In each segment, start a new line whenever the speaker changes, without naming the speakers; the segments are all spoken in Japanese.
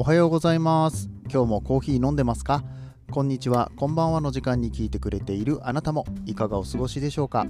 おはようございます。今日もコーヒー飲んでますか？こんにちは。こんばんはの時間に聞いてくれているあなたもいかがお過ごしでしょうか？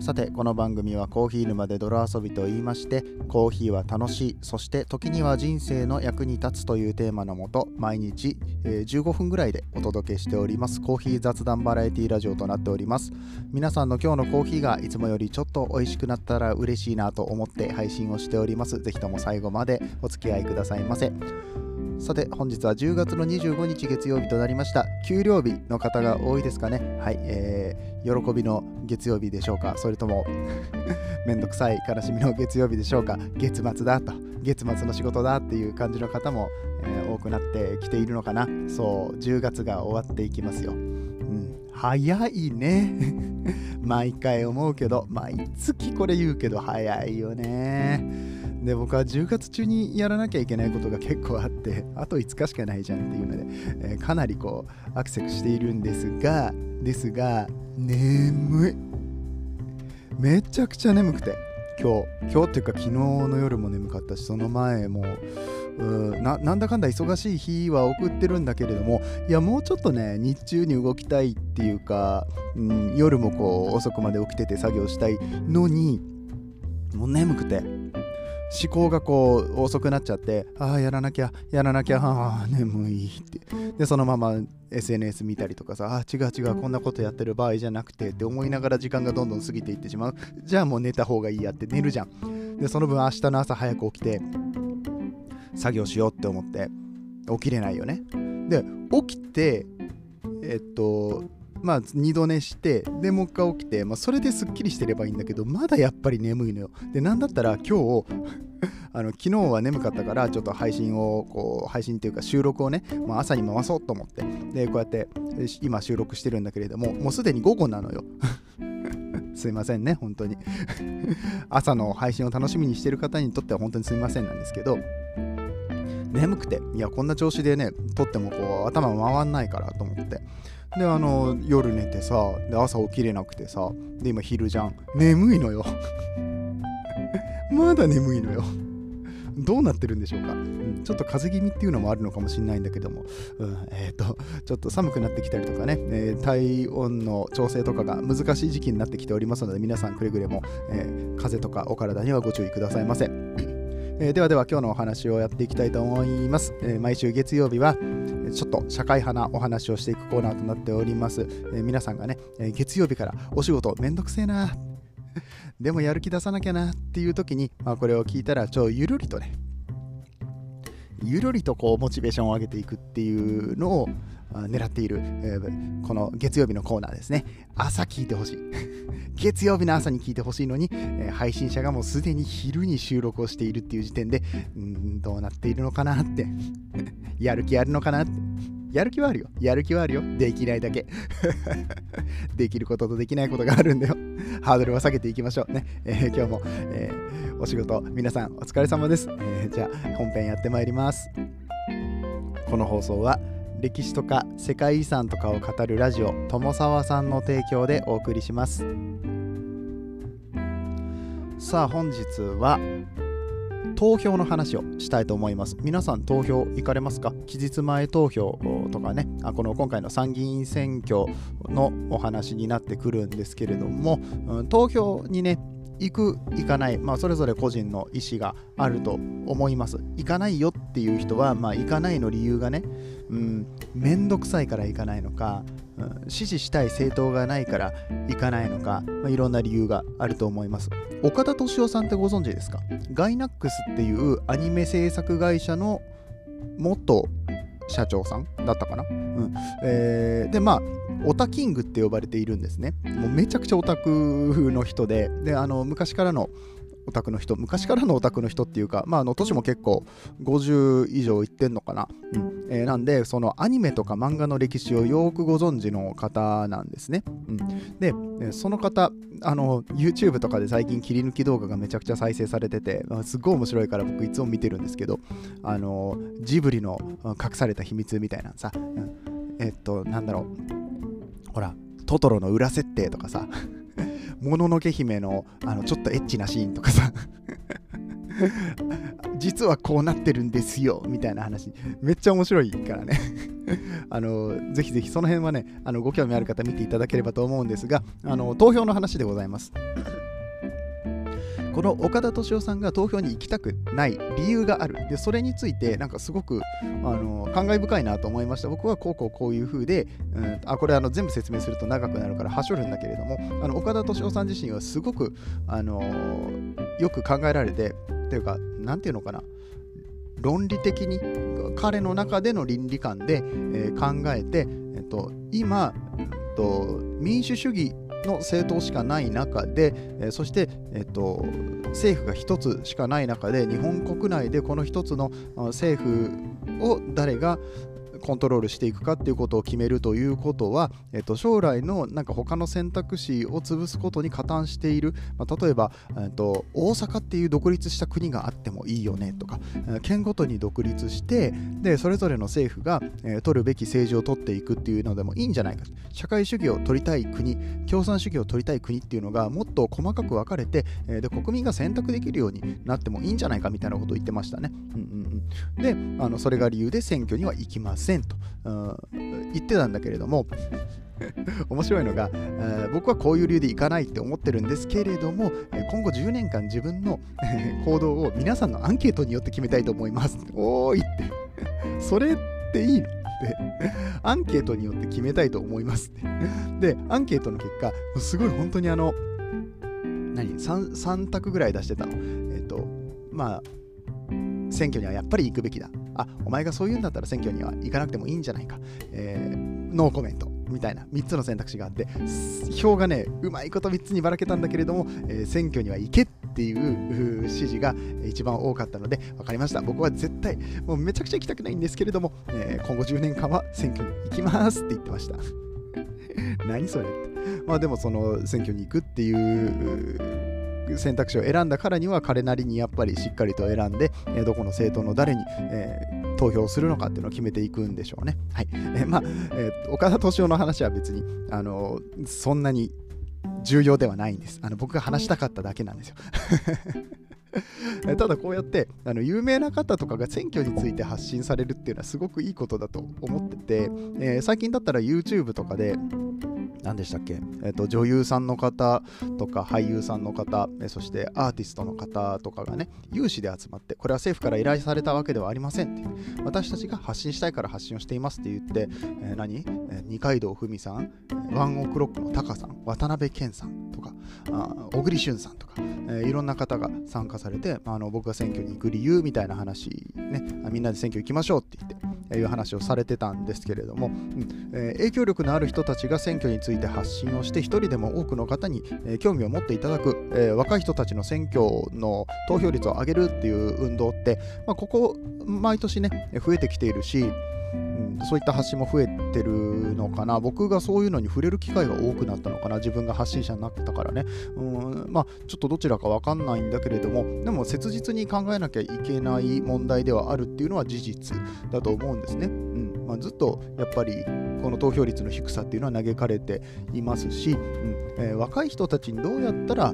さてこの番組はコーヒー沼で泥遊びと言いましてコーヒーは楽しいそして時には人生の役に立つというテーマのもと毎日、えー、15分ぐらいでお届けしておりますコーヒー雑談バラエティラジオとなっております。皆さんの今日のコーヒーがいつもよりちょっと美味しくなったら嬉しいなと思って配信をしております。ぜひとも最後までお付き合いくださいませ。さて本日は10月の25日月曜日となりました。給料日の方が多いですかね。はい、え、喜びの月曜日でしょうか？それとも めんどくさい悲しみの月曜日でしょうか？月末だと月末の仕事だっていう感じの方も、えー、多くなってきているのかな？そう10月が終わっていきますよ、うん、早いね。毎回思うけど毎月これ言うけど早いよね。で僕は10月中にやらなきゃいけないことが結構あってあと5日しかないじゃんっていうので、えー、かなりこうアクセスしているんですがですが眠い。めちゃくちゃ眠くて。今日今日っていうか昨日の夜も眠かったしその前もうななんだかんだ忙しい日は送ってるんだけれどもいやもうちょっとね日中に動きたいっていうか、うん、夜もこう遅くまで起きてて作業したいのにもう眠くて。思考がこう遅くなっちゃってああやらなきゃやらなきゃああ眠いって。でそのまま SNS 見たりとかさあ違う違うこんなことやってる場合じゃなくてって思いながら時間がどんどん過ぎていってしまう。じゃあもう寝た方がいいやって寝るじゃん。でその分明日の朝早く起きて作業しようって思って起きれないよね。で起きてえっとまあ二度寝してでもう一回起きて、まあ、それですっきりしてればいいんだけどまだやっぱり眠いのよ。でなんだったら今日 あの昨日は眠かったからちょっと配信をこう配信っていうか収録をね、まあ、朝に回そうと思ってでこうやって今収録してるんだけれどももうすでに午後なのよ。すいませんね本当に。朝の配信を楽しみにしてる方にとっては本当にすいませんなんですけど眠くていやこんな調子でね撮ってもこう頭回んないからと思って。であの夜寝てさで朝起きれなくてさで今昼じゃん。眠いのよ。まだ眠いのよ。どうなってるんでしょうか、うん、ちょっと風邪気味っていうのもあるのかもしれないんだけども、うん、え、ー、と、ちょっと寒くなってきたりとかね、えー、体温の調整とかが難しい時期になってきておりますので、皆さんくれぐれも、えー、風邪とかお体にはご注意くださいませ。えー、ではでは今日のお話をやっていきたいと思います。え、毎週月曜日はちょっと社会派なお話をしていくコーナーとなっております。え、皆さんがね、え月曜日からお仕事めんどくせえな、でもやる気出さなきゃなっていう時に、まあ、これを聞いたらちょゆるりとね、ゆるりとこうモチベーションを上げていくっていうのを狙っている、えー、この月曜日のコーナーですね。朝聞いてほしい。月曜日の朝に聞いてほしいのに、えー、配信者がもうすでに昼に収録をしているっていう時点で、んどうなっているのかなって、やる気あるのかなって。やる気はあるよ。やる気はあるよ。できないだけ。できることとできないことがあるんだよ。ハードルは下げていきましょうね。えー、今日も、えー、お仕事、皆さんお疲れ様です。えー、じゃあ、本編やってまいります。この放送は、歴史とか世界遺産とかを語るラジオ友沢さんの提供でお送りします。さあ本日は投票の話をしたいと思います。皆さん投票行かれますか？期日前投票とかね。あこの今回の参議院選挙のお話になってくるんですけれども、うん、投票にね行く行かない、まあ、それぞれ個人の意思があると思います。行かないよっていう人は、まあ、行かないの理由がねうん、めんくさいから行かないのか、うん、支持したい政党がないから行かないのか、まあ、いろんな理由があると思います。岡田敏夫さんってご存知ですか？ガイナックスっていうアニメ制作会社の元社長さんだったかな、うん。えー、でまあオタキングって呼ばれているんですね。もうめちゃくちゃオタクの人で。であの昔からのオタクの人昔からのオタクの人っていうかまああの年も結構50以上いってんのかな、うん。えー、なんでそのアニメとか漫画の歴史をよくご存知の方なんですね、うん、でその方あの YouTube とかで最近切り抜き動画がめちゃくちゃ再生されててすっごい面白いから僕いつも見てるんですけどあのジブリの隠された秘密みたいなさ、うん、えっとなんだろう。ほらトトロの裏設定とかさもののけ姫のあのちょっとエッチなシーンとかさ。実はこうなってるんですよみたいな話。めっちゃ面白いからね。あのぜひぜひその辺はねあのご興味ある方見ていただければと思うんですがあの投票の話でございます。この岡田敏夫さんが投票に行きたくない理由がある。で、それについて、なんかすごくあの感慨深いなと思いました。僕はこうこうこういう風で、うん、あこれあの全部説明すると長くなるからはしょるんだけれども、あの岡田敏夫さん自身はすごく、あのよく考えられて、というか、なんていうのかな、論理的に彼の中での倫理観で、えー、考えて、えっと、今、えっと、民主主義の政党しかない中で、えー、そして、えーと、政府が1つしかない中で日本国内でこの1つの政府を誰がコントロールしていくかっていうことを決めるということは、えっと、将来のなんか他の選択肢を潰すことに加担している、まあ、例えば、えっと、大阪っていう独立した国があってもいいよねとか県ごとに独立してでそれぞれの政府が、えー、取るべき政治を取っていくっていうのでもいいんじゃないか社会主義を取りたい国共産主義を取りたい国っていうのがもっと細かく分かれて、えー、で国民が選択できるようになってもいいんじゃないかみたいなことを言ってましたね。うんうんうん、であのそれが理由で選挙には行きません。せんと、うん、言ってたんだけれども 面白いのが、えー、僕はこういう理由で行かないって思ってるんですけれども、今後10年間自分の 行動を皆さんのアンケートによって決めたいと思います。おーいって、それっていいの？ってアンケートによって決めたいと思いますって。で、アンケートの結果、すごい本当にあの、何？3, 3択ぐらい出してたの。えっ、ー、と、まあ、選挙にはやっぱり行くべきだ。あ、お前がそう言うんだったら選挙には行かなくてもいいんじゃないか。えー、ノーコメント。みたいな3つの選択肢があって票がねうまいこと3つにばらけたんだけれども、えー、選挙には行けっていう指示が一番多かったので分かりました僕は絶対もうめちゃくちゃ行きたくないんですけれども、えー、今後10年間は選挙に行きますって言ってました 何それってまあでもその選挙に行くっていう選択肢を選んだからには彼なりにやっぱりしっかりと選んで、えどこの政党の誰に、えー、投票するのかっていうのを決めていくんでしょうね。はい。えー、まあ、えー、岡田敏夫の話は別に、あのそんなに重要ではないんです。あの僕が話したかっただけなんですよ。ただこうやってあの有名な方とかが選挙について発信されるっていうのはすごくいいことだと思ってて、えー、最近だったら YouTube とかで何でしたっけ、えーと、女優さんの方とか俳優さんの方、えそしてアーティストの方とかがね、有志で集まって、これは政府から依頼されたわけではありませんって、私たちが発信したいから発信をしていますって言って、えー、何、えー、二階堂ふみさん、ワンオクロックのタカさん、渡辺謙さんとか、あ小栗旬さんとか、えー、いろんな方が参加されて、まあの僕が選挙に行く理由みたいな話、ね、みんなで選挙行きましょうって言って、いう話をされてたんですけれども、えー、影響力のある人たちが選挙について発信をして一人でも多くの方に、えー、興味を持っていただく、えー、若い人たちの選挙の投票率を上げるっていう運動って、まあ、ここ毎年ね増えてきているしうんそういった発信も増えてるのかな。僕がそういうのに触れる機会が多くなったのかな。自分が発信者になったからね。うんまあ、ちょっとどちらかわかんないんだけれども、でも切実に考えなきゃいけない問題ではあるっていうのは事実だと思うんですね。うんまあ、ずっとやっぱりこの投票率の低さっていうのは嘆かれていますし、うんえー、若い人たちにどうやったら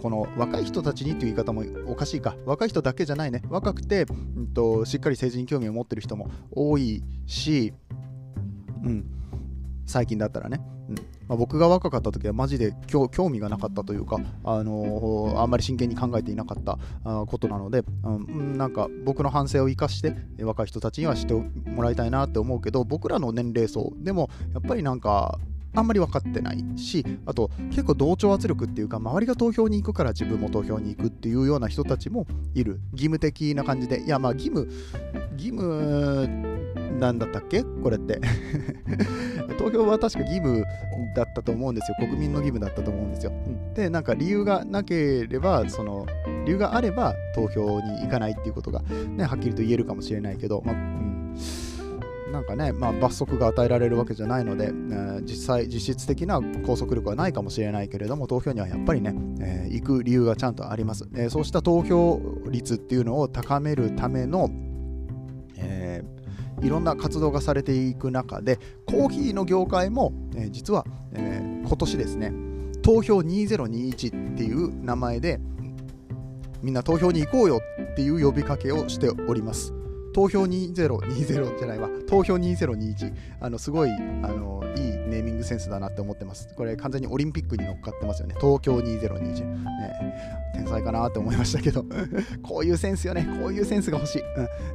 この若い人たちにという言い方もおかしいか。若い人だけじゃないね。若くて、うんと、しっかり政治に興味を持ってる人も多いし、うん、最近だったらね、うん。まあ、僕が若かった時はマジで興味がなかったというか、あのー、あんまり真剣に考えていなかったことなので、うん、なんか僕の反省を生かして若い人たちにはしてもらいたいなって思うけど僕らの年齢層でもやっぱりなんかあんまり分かってないしあと結構同調圧力っていうか周りが投票に行くから自分も投票に行くっていうような人たちもいる。義務的な感じで。いやまあ義務義務なんだったっけ？これって。投票は確か義務だったと思うんですよ。国民の義務だったと思うんですよ、でなんか理由がなければその理由があれば投票に行かないっていうことが、ね、はっきりと言えるかもしれないけど、まあうん。なんかね、まあ、罰則が与えられるわけじゃないので、えー、実際、実質的な拘束力はないかもしれないけれども、投票にはやっぱりね、えー、行く理由がちゃんとあります、えー、そうした投票率っていうのを高めるための、えいろんな活動がされていく中で、コーヒーの業界も、え実は、え今年ですね、投票2021っていう名前で、みんな投票に行こうよっていう呼びかけをしております。投票2020じゃないわ。投票2021あのすごいあのいいネーミングセンスだなって思ってます。これ完全にオリンピックに乗っかってますよね。東京2020、ね、天才かなって思いましたけど。こういうセンスよね。こういうセンスが欲しい、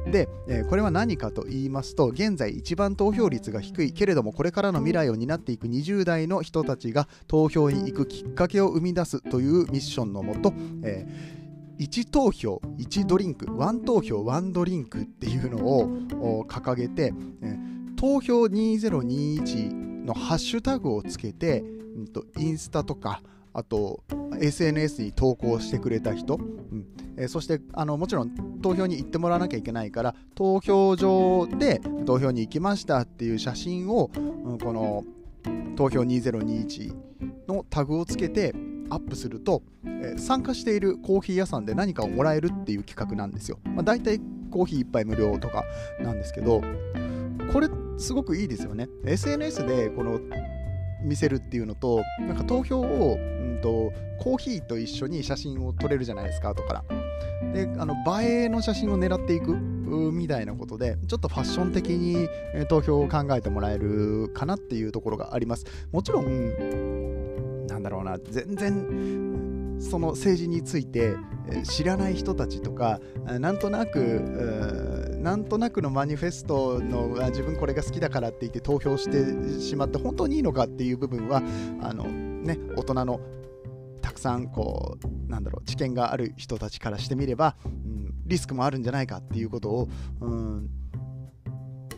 うん、で、えー、これは何かと言いますと現在一番投票率が低いけれどもこれからの未来を担っていく20代の人たちが投票に行くきっかけを生み出すというミッションのもと、えー1投票1ドリンク1投票1ドリンクっていうのを掲げて、投票2021のハッシュタグをつけて、インスタとかあと SNS に投稿してくれた人、うん、そしてあのもちろん投票に行ってもらわなきゃいけないから投票所で投票に行きましたっていう写真を、うん、この投票2021のタグをつけてアップすると、えー、参加しているコーヒー屋さんで何かをもらえるっていう企画なんですよ。まあ、大体コーヒー1杯無料とかなんですけど、これすごくいいですよね。SNS でこの見せるっていうのと、なんか投票を、うんと、コーヒーと一緒に写真を撮れるじゃないですか、後から。で、あの映えの写真を狙っていくみたいなことで、ちょっとファッション的に投票を考えてもらえるかなっていうところがあります。もちろ、んだろうな全然その政治について知らない人たちとかなんとなくなんとなくのマニフェストの自分これが好きだからって言って投票してしまって本当にいいのかっていう部分はあの、ね、大人のたくさんこうなんだろう知見がある人たちからしてみれば、うん、リスクもあるんじゃないかっていうことを、うん、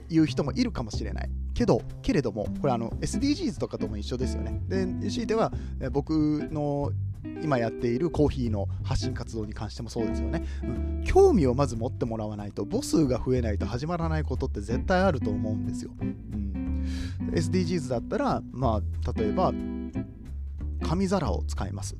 言う人もいるかもしれない。けど、けれども、これあの SDGs とかとも一緒ですよね。で、強いては僕の今やっているコーヒーの発信活動に関してもそうですよね、うん、興味をまず持ってもらわないと母数が増えないと始まらないことって絶対あると思うんですよ、うん、SDGs だったらまあ例えば紙皿を使います。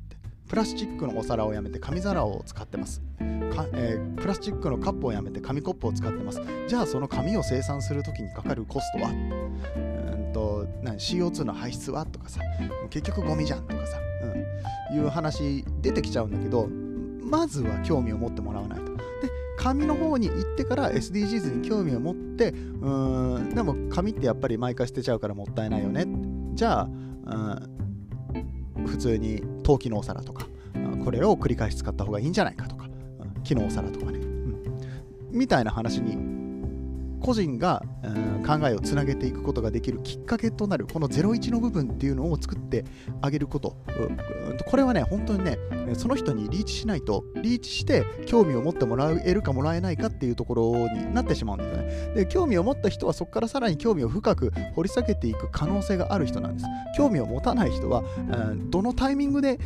プラスチックのお皿をやめて紙皿を使ってます、えー、プラスチックのカップをやめて紙コップを使ってます。じゃあその紙を生産するときにかかるコストは？うんと CO2 の排出は？とかさ。結局ゴミじゃんとかさ、うん、いう話出てきちゃうんだけどまずは興味を持ってもらわないと。で紙の方に行ってから SDGs に興味を持ってうんでも紙ってやっぱり毎回捨てちゃうからもったいないよね。じゃあ、うん普通に陶器のお皿とか、これを繰り返し使った方がいいんじゃないかとか、木のお皿とかね、うん、みたいな話に個人が、考えをつなげていくことができるきっかけとなるこの01の部分っていうのを作ってあげること、これはね本当にねその人にリーチしないとリーチして興味を持ってもらえるかもらえないかっていうところになってしまうんですよね。で興味を持った人はそこからさらに興味を深く掘り下げていく可能性がある人なんです。興味を持たない人は、うん、どのタイミングで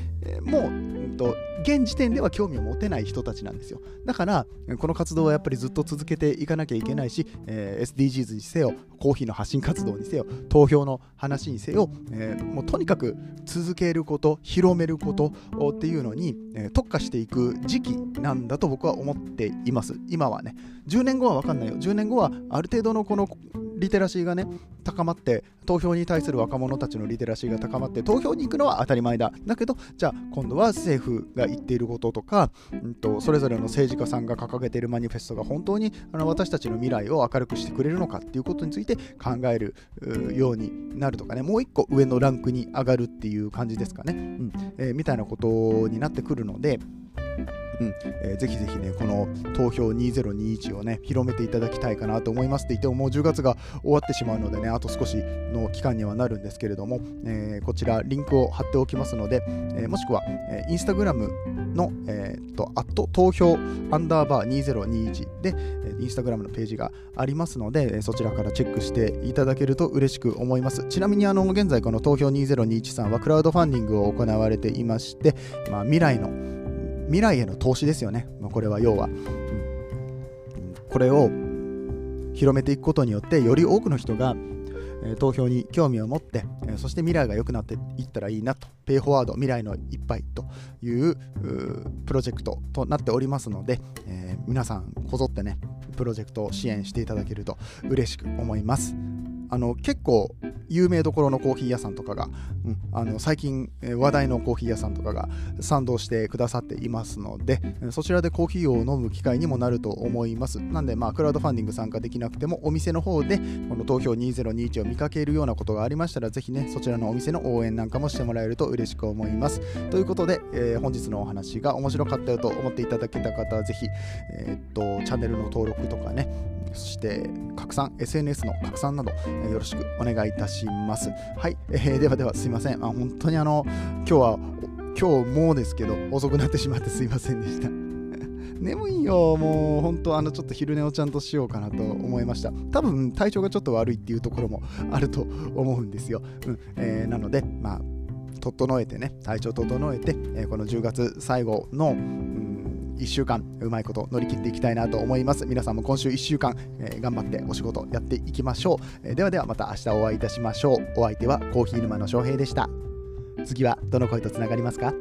もう、うんと、現時点では興味を持てない人たちなんですよ。だからこの活動はやっぱりずっと続けていかなきゃいけないし、えー、SDGs にせよコーヒーの発信活動にせよ投票の話にせよ、えー、もうとにかく続けること広めることっていうのに、えー、特化していく時期なんだと僕は思っています。今はね。10年後は分かんないよ。10年後はある程度のこのリテラシーがね高まって投票に対する若者たちのリテラシーが高まって投票に行くのは当たり前だ。だけどじゃあ今度は政府が言っていることとか、うんと、それぞれの政治家さんが掲げているマニフェストが本当にあの私たちの未来を明るくしてくれるのかっていうことについて考えるようになるとかねもう一個上のランクに上がるっていう感じですかね、うん。えー、みたいなことになってくるのでうんえー、ぜひぜひね、この投票2021をね、広めていただきたいかなと思いますって言っても、もう10月が終わってしまうのでね、あと少しの期間にはなるんですけれども、えー、こちらリンクを貼っておきますので、えー、もしくは、えー、インスタグラムの、えー、と、アット投票アンダーバー2021で、インスタグラムのページがありますので、そちらからチェックしていただけると嬉しく思います。ちなみに、あの、現在この投票2021さんはクラウドファンディングを行われていまして、まあ、未来の未来への投資ですよね。まあ、これは要は、うん、これを広めていくことによってより多くの人が、え、投票に興味を持って、え、そして未来が良くなっていったらいいなと、ペイフォワード未来の一杯というプロジェクトとなっておりますので、えー、皆さんこぞってね、プロジェクトを支援していただけると嬉しく思います。あの結構有名どころのコーヒー屋さんとかが、うん、あの最近、話題のコーヒー屋さんとかが賛同してくださっていますので、そちらでコーヒーを飲む機会にもなると思います。なんで、まあ、クラウドファンディング参加できなくても、お店の方でこの投票2021を見かけるようなことがありましたら、ぜひね、そちらのお店の応援なんかもしてもらえると嬉しく思います。ということで、えー、本日のお話が面白かったよと思っていただけた方は、ぜひ、えー、っと、チャンネルの登録とかね、そして拡散、SNS の拡散など、よろしくお願いいたします。しますはい、えー、ではではすいません。あ本当にあの、今日は、今日もうですけど、遅くなってしまってすいませんでした。眠いよ、もう本当、あの、ちょっと昼寝をちゃんとしようかなと思いました。多分、体調がちょっと悪いっていうところもあると思うんですよ。うんえー、なので、まあ、整えてね、体調整えて、えー、この10月最後の、うん1週間うまいこと乗り切っていきたいなと思います。皆さんも今週1週間、えー、頑張ってお仕事やっていきましょう、えー、ではではまた明日お会いいたしましょう。お相手はコーヒー沼の翔平でした。次はどの声とつながりますか？